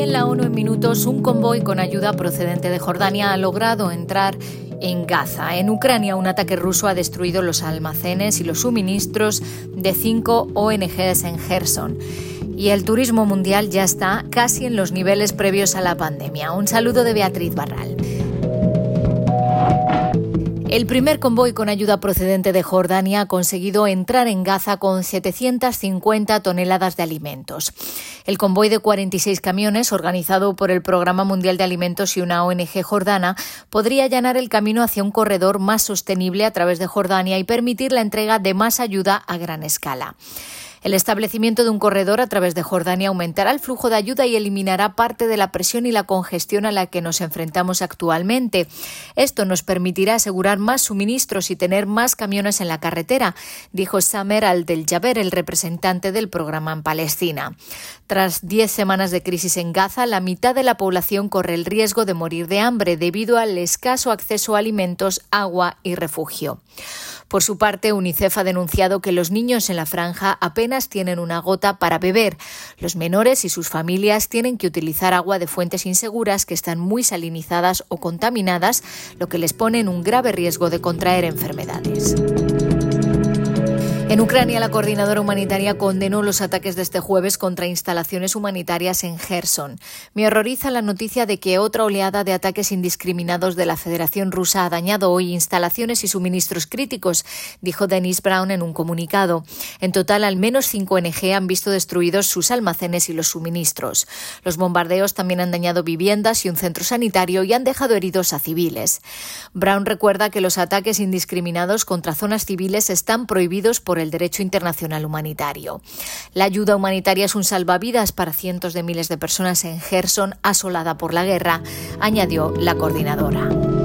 En la ONU en minutos un convoy con ayuda procedente de Jordania ha logrado entrar en Gaza. En Ucrania un ataque ruso ha destruido los almacenes y los suministros de cinco ONGs en Gerson. Y el turismo mundial ya está casi en los niveles previos a la pandemia. Un saludo de Beatriz Barral. El primer convoy con ayuda procedente de Jordania ha conseguido entrar en Gaza con 750 toneladas de alimentos. El convoy de 46 camiones, organizado por el Programa Mundial de Alimentos y una ONG jordana, podría allanar el camino hacia un corredor más sostenible a través de Jordania y permitir la entrega de más ayuda a gran escala. El establecimiento de un corredor a través de Jordania aumentará el flujo de ayuda y eliminará parte de la presión y la congestión a la que nos enfrentamos actualmente. Esto nos permitirá asegurar más suministros y tener más camiones en la carretera, dijo Samer al-Del-Jaber, el representante del programa en Palestina. Tras diez semanas de crisis en Gaza, la mitad de la población corre el riesgo de morir de hambre debido al escaso acceso a alimentos, agua y refugio. Por su parte, UNICEF ha denunciado que los niños en la franja apenas tienen una gota para beber. Los menores y sus familias tienen que utilizar agua de fuentes inseguras que están muy salinizadas o contaminadas, lo que les pone en un grave riesgo de contraer enfermedades. En Ucrania, la coordinadora humanitaria condenó los ataques de este jueves contra instalaciones humanitarias en Gerson. Me horroriza la noticia de que otra oleada de ataques indiscriminados de la Federación Rusa ha dañado hoy instalaciones y suministros críticos, dijo Denis Brown en un comunicado. En total, al menos cinco ONG han visto destruidos sus almacenes y los suministros. Los bombardeos también han dañado viviendas y un centro sanitario y han dejado heridos a civiles. Brown recuerda que los ataques indiscriminados contra zonas civiles están prohibidos por el derecho internacional humanitario. La ayuda humanitaria es un salvavidas para cientos de miles de personas en Gerson asolada por la guerra, añadió la coordinadora.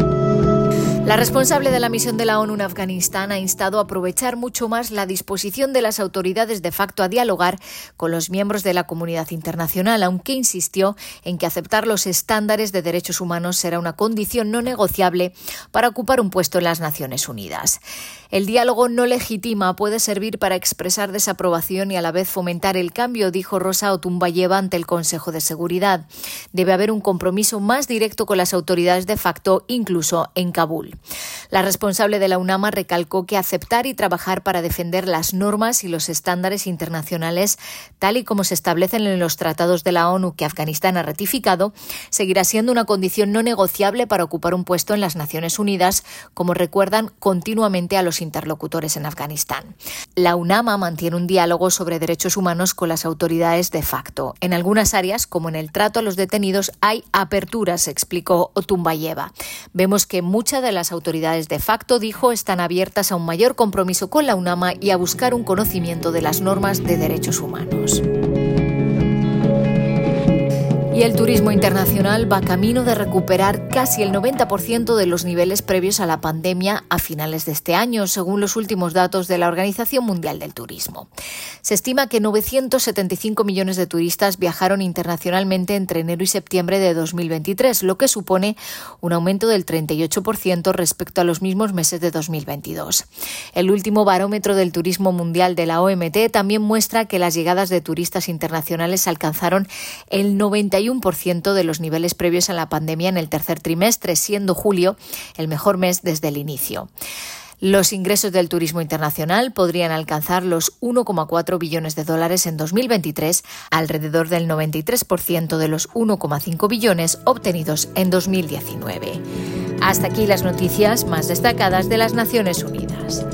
La responsable de la misión de la ONU en Afganistán ha instado a aprovechar mucho más la disposición de las autoridades de facto a dialogar con los miembros de la comunidad internacional, aunque insistió en que aceptar los estándares de derechos humanos será una condición no negociable para ocupar un puesto en las Naciones Unidas. El diálogo no legitima puede servir para expresar desaprobación y a la vez fomentar el cambio, dijo Rosa Otumbayeva ante el Consejo de Seguridad. Debe haber un compromiso más directo con las autoridades de facto, incluso en Kabul. La responsable de la UNAMA recalcó que aceptar y trabajar para defender las normas y los estándares internacionales, tal y como se establecen en los tratados de la ONU que Afganistán ha ratificado, seguirá siendo una condición no negociable para ocupar un puesto en las Naciones Unidas, como recuerdan continuamente a los interlocutores en Afganistán. La UNAMA mantiene un diálogo sobre derechos humanos con las autoridades de facto. En algunas áreas, como en el trato a los detenidos, hay aperturas, explicó Otumbayeva. Vemos que muchas de las autoridades de facto, dijo, están abiertas a un mayor compromiso con la UNAMA y a buscar un conocimiento de las normas de derechos humanos. El turismo internacional va camino de recuperar casi el 90% de los niveles previos a la pandemia a finales de este año, según los últimos datos de la Organización Mundial del Turismo. Se estima que 975 millones de turistas viajaron internacionalmente entre enero y septiembre de 2023, lo que supone un aumento del 38% respecto a los mismos meses de 2022. El último barómetro del turismo mundial de la OMT también muestra que las llegadas de turistas internacionales alcanzaron el 91 ciento de los niveles previos a la pandemia en el tercer trimestre, siendo julio el mejor mes desde el inicio. Los ingresos del turismo internacional podrían alcanzar los 1,4 billones de dólares en 2023, alrededor del 93% de los 1,5 billones obtenidos en 2019. Hasta aquí las noticias más destacadas de las Naciones Unidas.